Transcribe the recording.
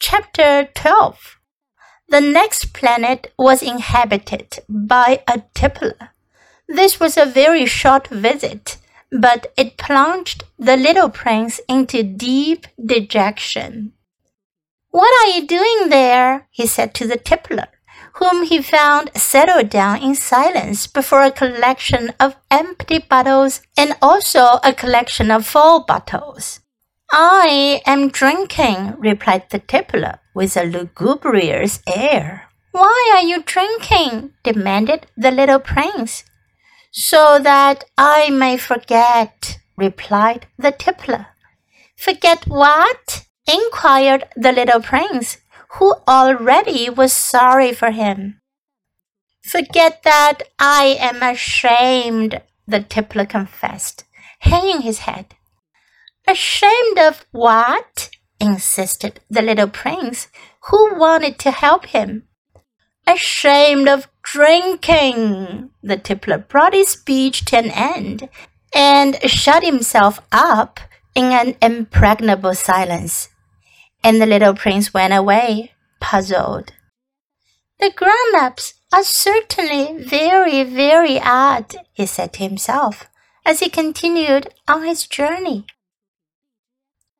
Chapter 12 The next planet was inhabited by a tippler. This was a very short visit, but it plunged the little prince into deep dejection. What are you doing there? he said to the tippler, whom he found settled down in silence before a collection of empty bottles and also a collection of full bottles. I am drinking, replied the tippler with a lugubrious air. Why are you drinking? demanded the little prince. So that I may forget, replied the tippler. Forget what? inquired the little prince, who already was sorry for him. Forget that I am ashamed, the tippler confessed, hanging his head. Ashamed of what? insisted the little prince, who wanted to help him. Ashamed of drinking. The tippler brought his speech to an end and shut himself up in an impregnable silence. And the little prince went away, puzzled. The grown ups are certainly very, very odd, he said to himself as he continued on his journey.